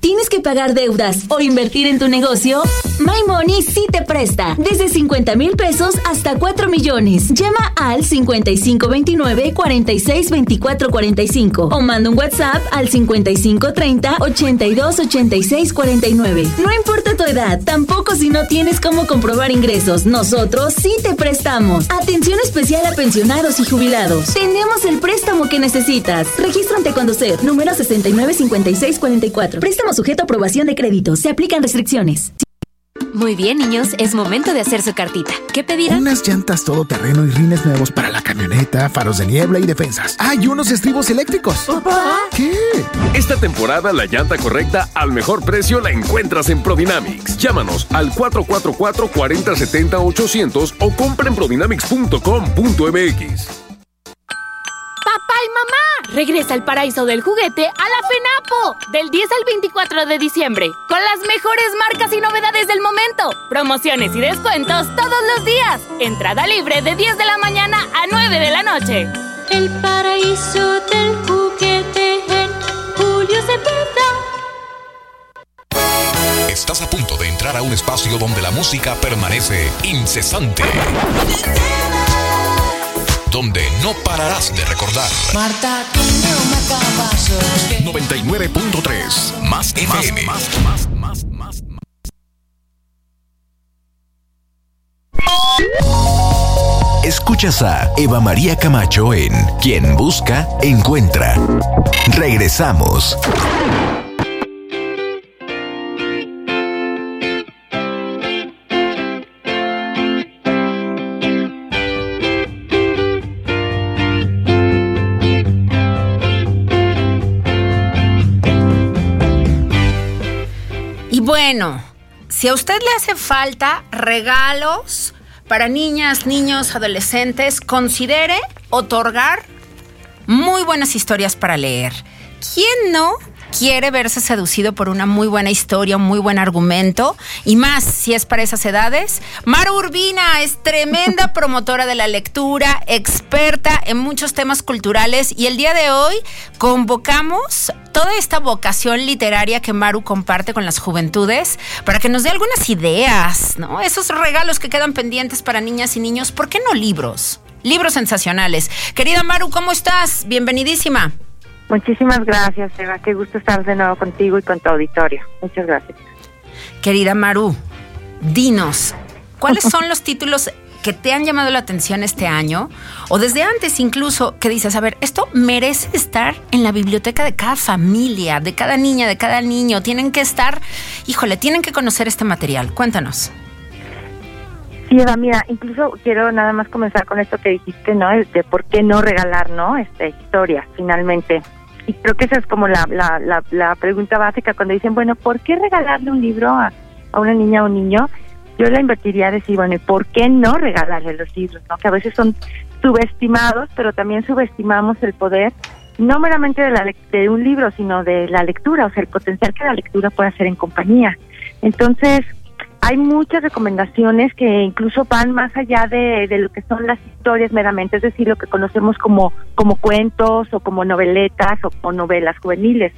¿Tienes que pagar deudas o invertir en tu negocio? My Money sí te presta. Desde 50 mil pesos hasta 4 millones. Llama al 5529 46 24 45 o manda un WhatsApp al 5530 82 86 49. No importa tu edad, tampoco si no tienes cómo comprobar ingresos. Nosotros sí te prestamos. Atención especial a pensionados y jubilados. Tenemos el préstamo que necesitas. Regístrate cuando ser. Número 69 56 44. Préstamo sujeto a aprobación de crédito. Se aplican restricciones. Muy bien, niños, es momento de hacer su cartita. ¿Qué pedirán? Unas llantas todoterreno y rines nuevos para la camioneta, faros de niebla y defensas. ¡Hay unos estribos eléctricos! ¿Papá? ¿Qué? Esta temporada la llanta correcta al mejor precio la encuentras en Prodynamics. Llámanos al 444-4070-800 o compra en prodynamics.com.mx. ¡Papá y mamá! Regresa al paraíso del juguete a la FENAPO del 10 al 24 de diciembre con las mejores marcas y novedades del momento. Promociones y descuentos todos los días. Entrada libre de 10 de la mañana a 9 de la noche. El paraíso del juguete en Julio Cepeda. Estás a punto de entrar a un espacio donde la música permanece incesante. Donde no pararás de recordar. Marta, 99.3 Más FM. Más, más, más, más, Escuchas a Eva María Camacho en Quien Busca, Encuentra. Regresamos. Bueno, si a usted le hace falta regalos para niñas, niños, adolescentes, considere otorgar muy buenas historias para leer. ¿Quién no quiere verse seducido por una muy buena historia, un muy buen argumento? Y más si es para esas edades. Mara Urbina es tremenda promotora de la lectura, experta en muchos temas culturales y el día de hoy convocamos toda esta vocación literaria que Maru comparte con las juventudes para que nos dé algunas ideas, ¿no? Esos regalos que quedan pendientes para niñas y niños, ¿por qué no libros? Libros sensacionales. Querida Maru, ¿cómo estás? Bienvenidísima. Muchísimas gracias, Eva. Qué gusto estar de nuevo contigo y con tu auditorio. Muchas gracias. Querida Maru, dinos, ¿cuáles son los títulos que te han llamado la atención este año? O desde antes incluso, que dices, a ver, esto merece estar en la biblioteca de cada familia, de cada niña, de cada niño. Tienen que estar, híjole, tienen que conocer este material. Cuéntanos. Sí, Eva, mira, incluso quiero nada más comenzar con esto que dijiste, ¿no? De por qué no regalar, ¿no? Este, historia, finalmente. Y creo que esa es como la, la, la, pregunta básica cuando dicen, bueno, ¿por qué regalarle un libro a, a una niña o un niño? Yo la invertiría a decir, bueno, ¿y por qué no regalarle los libros? ¿no? Que a veces son subestimados, pero también subestimamos el poder, no meramente de, la, de un libro, sino de la lectura, o sea, el potencial que la lectura puede hacer en compañía. Entonces, hay muchas recomendaciones que incluso van más allá de, de, lo que son las historias meramente, es decir, lo que conocemos como, como cuentos o como noveletas o, o novelas juveniles.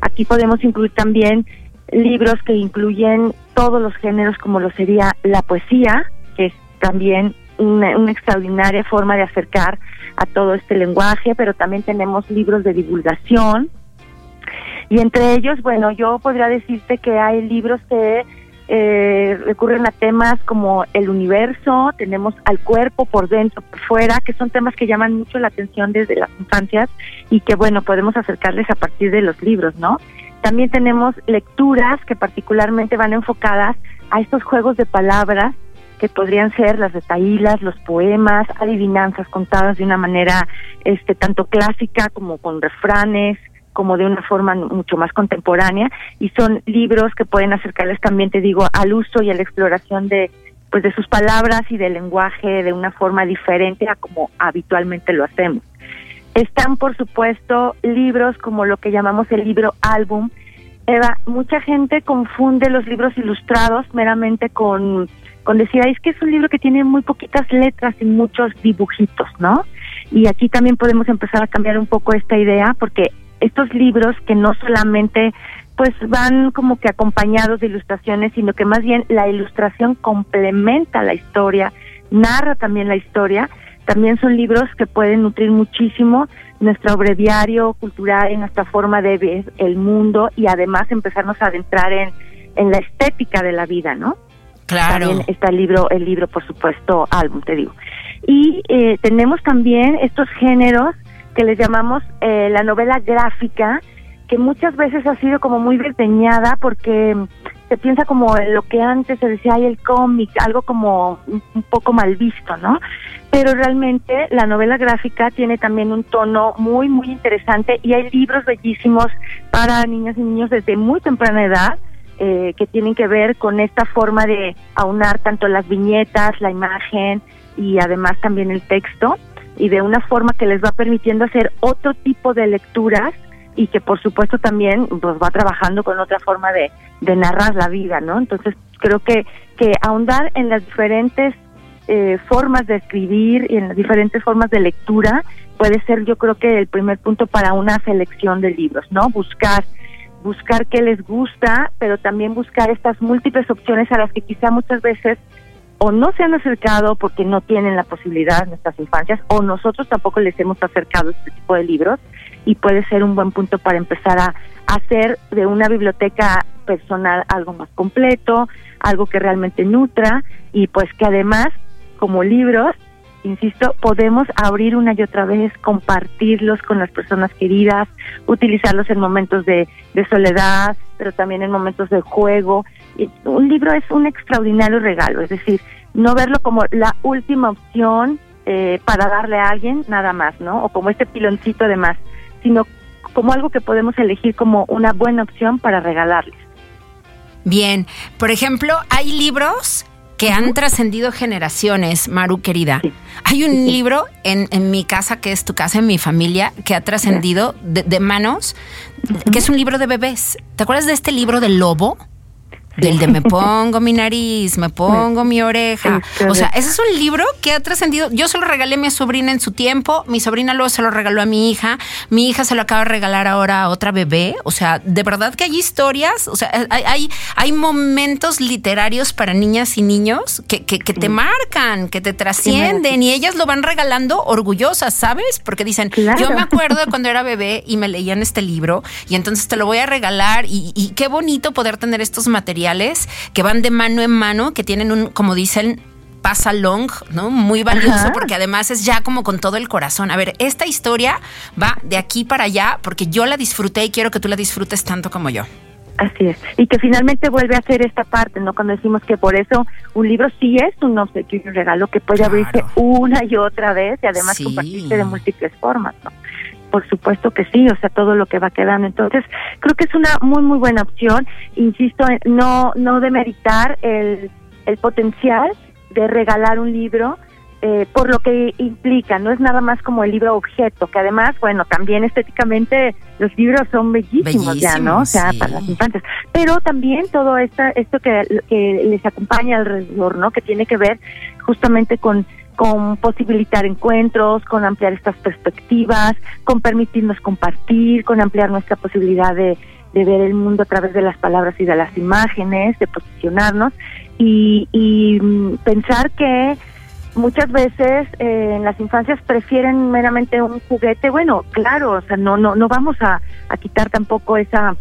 Aquí podemos incluir también libros que incluyen todos los géneros, como lo sería la poesía, que es también una, una extraordinaria forma de acercar a todo este lenguaje, pero también tenemos libros de divulgación. Y entre ellos, bueno, yo podría decirte que hay libros que eh, recurren a temas como el universo, tenemos al cuerpo por dentro, por fuera, que son temas que llaman mucho la atención desde las infancias y que, bueno, podemos acercarles a partir de los libros, ¿no? También tenemos lecturas que particularmente van enfocadas a estos juegos de palabras que podrían ser las retaílas, los poemas, adivinanzas contadas de una manera este tanto clásica como con refranes, como de una forma mucho más contemporánea y son libros que pueden acercarles también te digo al uso y a la exploración de pues de sus palabras y del lenguaje de una forma diferente a como habitualmente lo hacemos. Están por supuesto libros como lo que llamamos el libro álbum. Eva, mucha gente confunde los libros ilustrados meramente con con decir, es que es un libro que tiene muy poquitas letras y muchos dibujitos, ¿no? Y aquí también podemos empezar a cambiar un poco esta idea porque estos libros que no solamente pues van como que acompañados de ilustraciones, sino que más bien la ilustración complementa la historia, narra también la historia, también son libros que pueden nutrir muchísimo nuestro breviario cultural, en nuestra forma de ver el mundo y además empezarnos a adentrar en, en la estética de la vida, ¿no? Claro. También está el libro, el libro, por supuesto, álbum, te digo. Y eh, tenemos también estos géneros que les llamamos eh, la novela gráfica, que muchas veces ha sido como muy desdeñada porque se piensa como lo que antes se decía, hay el cómic, algo como un, un poco mal visto, ¿no? Pero realmente la novela gráfica tiene también un tono muy, muy interesante y hay libros bellísimos para niñas y niños desde muy temprana edad eh, que tienen que ver con esta forma de aunar tanto las viñetas, la imagen y además también el texto y de una forma que les va permitiendo hacer otro tipo de lecturas y que por supuesto también pues va trabajando con otra forma de, narrar la vida, ¿no? Entonces creo que, que ahondar en las diferentes eh, formas de escribir y en las diferentes formas de lectura puede ser yo creo que el primer punto para una selección de libros, ¿no? Buscar buscar qué les gusta, pero también buscar estas múltiples opciones a las que quizá muchas veces o no se han acercado porque no tienen la posibilidad nuestras infancias, o nosotros tampoco les hemos acercado este tipo de libros, y puede ser un buen punto para empezar a hacer de una biblioteca personal algo más completo, algo que realmente nutra, y pues que además, como libros, insisto, podemos abrir una y otra vez, compartirlos con las personas queridas, utilizarlos en momentos de, de soledad, pero también en momentos de juego. Un libro es un extraordinario regalo, es decir, no verlo como la última opción eh, para darle a alguien nada más, ¿no? O como este piloncito de más, sino como algo que podemos elegir como una buena opción para regalarles. Bien, por ejemplo, hay libros que han trascendido generaciones, Maru querida. Hay un libro en, en, mi casa, que es tu casa, en mi familia, que ha trascendido de, de, manos, que es un libro de bebés. ¿Te acuerdas de este libro del lobo? Del de me pongo mi nariz, me pongo mi oreja. O sea, ese es un libro que ha trascendido. Yo se lo regalé a mi sobrina en su tiempo, mi sobrina luego se lo regaló a mi hija, mi hija se lo acaba de regalar ahora a otra bebé. O sea, de verdad que hay historias, o sea, hay, hay, hay momentos literarios para niñas y niños que, que, que te marcan, que te trascienden y ellas lo van regalando orgullosas, ¿sabes? Porque dicen, claro. yo me acuerdo de cuando era bebé y me leían este libro y entonces te lo voy a regalar y, y qué bonito poder tener estos materiales que van de mano en mano, que tienen un, como dicen, pasa long, ¿no? Muy valioso Ajá. porque además es ya como con todo el corazón. A ver, esta historia va de aquí para allá porque yo la disfruté y quiero que tú la disfrutes tanto como yo. Así es. Y que finalmente vuelve a hacer esta parte, ¿no? Cuando decimos que por eso un libro sí es un obsequio y un regalo que puede claro. abrirse una y otra vez y además sí. compartirse de múltiples formas, ¿no? Por supuesto que sí, o sea, todo lo que va quedando. Entonces, creo que es una muy, muy buena opción. Insisto, no, no demeritar el, el potencial de regalar un libro, eh, por lo que implica, no es nada más como el libro objeto, que además, bueno, también estéticamente los libros son bellísimos, ya, ¿no? O sea, sí. para las infantes. Pero también todo esta, esto que, que les acompaña alrededor, ¿no? Que tiene que ver justamente con con posibilitar encuentros, con ampliar estas perspectivas, con permitirnos compartir, con ampliar nuestra posibilidad de, de ver el mundo a través de las palabras y de las imágenes, de posicionarnos y, y mm, pensar que muchas veces eh, en las infancias prefieren meramente un juguete. Bueno, claro, o sea, no no no vamos a, a quitar tampoco esa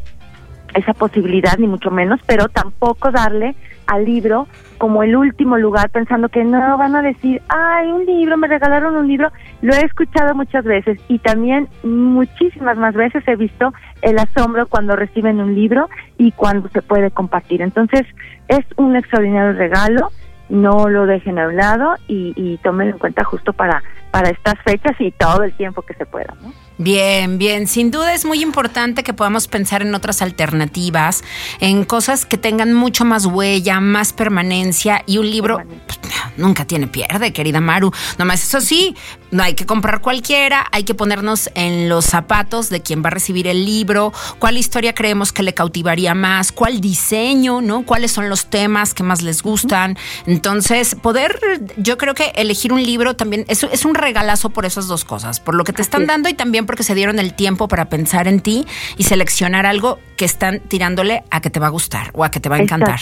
esa posibilidad ni mucho menos, pero tampoco darle al libro como el último lugar pensando que no van a decir, ay, un libro, me regalaron un libro. Lo he escuchado muchas veces y también muchísimas más veces he visto el asombro cuando reciben un libro y cuando se puede compartir. Entonces, es un extraordinario regalo no lo dejen a un lado y, y tómenlo en cuenta justo para, para estas fechas y todo el tiempo que se pueda. ¿no? Bien, bien. Sin duda es muy importante que podamos pensar en otras alternativas, en cosas que tengan mucho más huella, más permanencia y un libro pues, nunca tiene pierde, querida Maru. Nomás eso sí, no hay que comprar cualquiera, hay que ponernos en los zapatos de quien va a recibir el libro, cuál historia creemos que le cautivaría más, cuál diseño, ¿no? Cuáles son los temas que más les gustan. Entonces, poder, yo creo que elegir un libro también es, es un regalazo por esas dos cosas, por lo que te están dando y también porque se dieron el tiempo para pensar en ti y seleccionar algo que están tirándole a que te va a gustar o a que te va a encantar.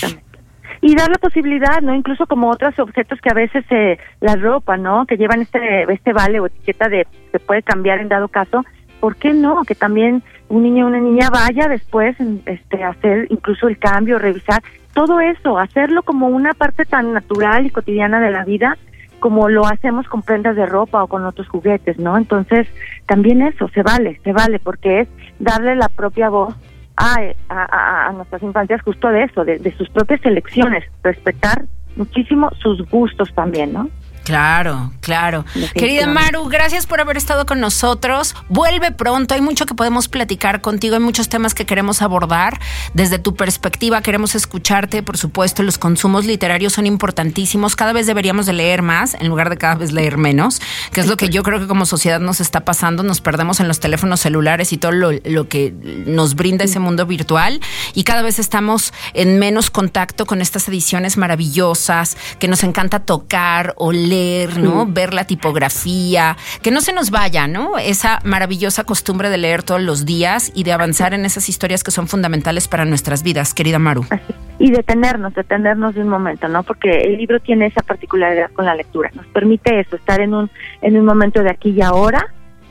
Y dar la posibilidad, ¿no? Incluso como otros objetos que a veces eh, la ropa, ¿no? Que llevan este este vale o etiqueta de se puede cambiar en dado caso. ¿Por qué no? Que también un niño o una niña vaya después este hacer incluso el cambio, revisar todo eso, hacerlo como una parte tan natural y cotidiana de la vida como lo hacemos con prendas de ropa o con otros juguetes, ¿no? Entonces, también eso, se vale, se vale, porque es darle la propia voz a, a, a nuestras infancias justo de eso, de, de sus propias elecciones, respetar muchísimo sus gustos también, ¿no? Claro, claro. Querida Maru, gracias por haber estado con nosotros. Vuelve pronto, hay mucho que podemos platicar contigo, hay muchos temas que queremos abordar. Desde tu perspectiva queremos escucharte, por supuesto, los consumos literarios son importantísimos. Cada vez deberíamos de leer más en lugar de cada vez leer menos, que es lo que yo creo que como sociedad nos está pasando. Nos perdemos en los teléfonos celulares y todo lo, lo que nos brinda ese mundo virtual y cada vez estamos en menos contacto con estas ediciones maravillosas que nos encanta tocar o leer ¿no? Ver la tipografía, que no se nos vaya, ¿no? Esa maravillosa costumbre de leer todos los días y de avanzar en esas historias que son fundamentales para nuestras vidas, querida Maru. Y detenernos, detenernos de un momento, ¿no? Porque el libro tiene esa particularidad con la lectura, nos permite eso, estar en un en un momento de aquí y ahora,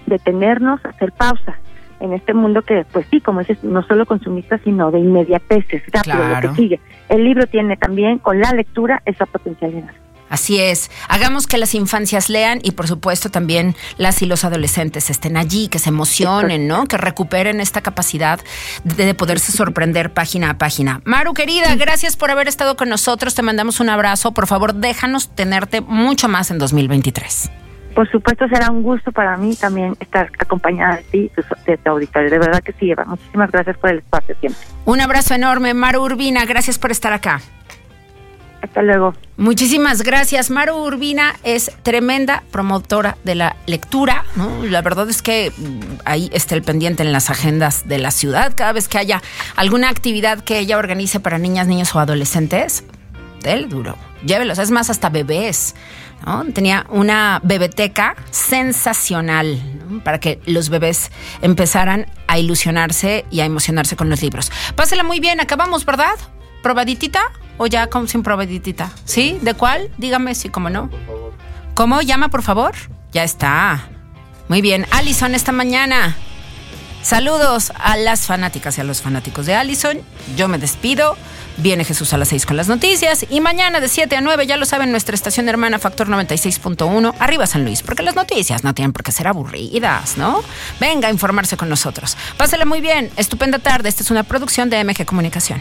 detenernos, hacer pausa en este mundo que, pues sí, como dices, no solo consumista, sino de inmediateces, rápido, lo que sigue. El libro tiene también, con la lectura, esa potencialidad. Así es. Hagamos que las infancias lean y por supuesto también las y los adolescentes estén allí, que se emocionen, ¿no? Que recuperen esta capacidad de, poderse sorprender página a página. Maru, querida, gracias por haber estado con nosotros. Te mandamos un abrazo. Por favor, déjanos tenerte mucho más en 2023. Por supuesto, será un gusto para mí también estar acompañada de ti, de tu auditorio. De verdad que sí, Eva. Muchísimas gracias por el espacio siempre. Un abrazo enorme, Maru Urbina. Gracias por estar acá. Hasta luego. Muchísimas gracias. Maru Urbina es tremenda promotora de la lectura. La verdad es que mm, ahí está el pendiente en las agendas de la ciudad. Cada vez que haya alguna actividad que ella organice para niñas, niños o adolescentes, del duro. Llévelos, es más, hasta bebés. Tenía una bebeteca sensacional para que los bebés empezaran a ilusionarse y a emocionarse con los libros. Pásela muy bien, acabamos, ¿verdad? ¿Probaditita? ¿O ya como sin probaditita? ¿Sí? ¿De cuál? Dígame si, sí, como no. ¿Cómo? Llama, por favor. Ya está. Muy bien. Allison, esta mañana. Saludos a las fanáticas y a los fanáticos de Allison. Yo me despido. Viene Jesús a las 6 con las noticias. Y mañana de 7 a 9, ya lo saben, nuestra estación hermana Factor 96.1, arriba San Luis. Porque las noticias no tienen por qué ser aburridas, ¿no? Venga a informarse con nosotros. Pásale muy bien. Estupenda tarde. Esta es una producción de MG Comunicación.